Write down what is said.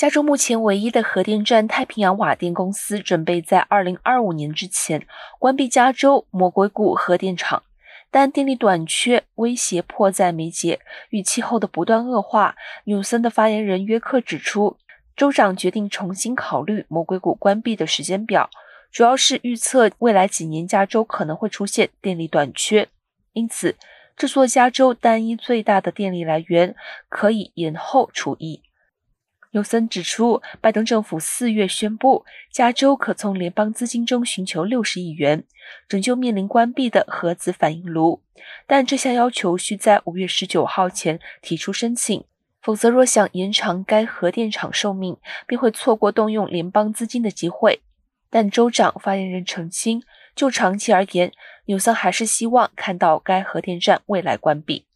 加州目前唯一的核电站太平洋瓦电公司准备在二零二五年之前关闭加州魔鬼谷核电厂，但电力短缺威胁迫在眉睫。与气候的不断恶化，纽森的发言人约克指出，州长决定重新考虑魔鬼谷关闭的时间表，主要是预测未来几年加州可能会出现电力短缺，因此这座加州单一最大的电力来源可以延后除役。尤森指出，拜登政府四月宣布，加州可从联邦资金中寻求六十亿元拯救面临关闭的核子反应炉，但这项要求需在五月十九号前提出申请，否则若想延长该核电厂寿命，便会错过动用联邦资金的机会。但州长发言人澄清，就长期而言，纽森还是希望看到该核电站未来关闭。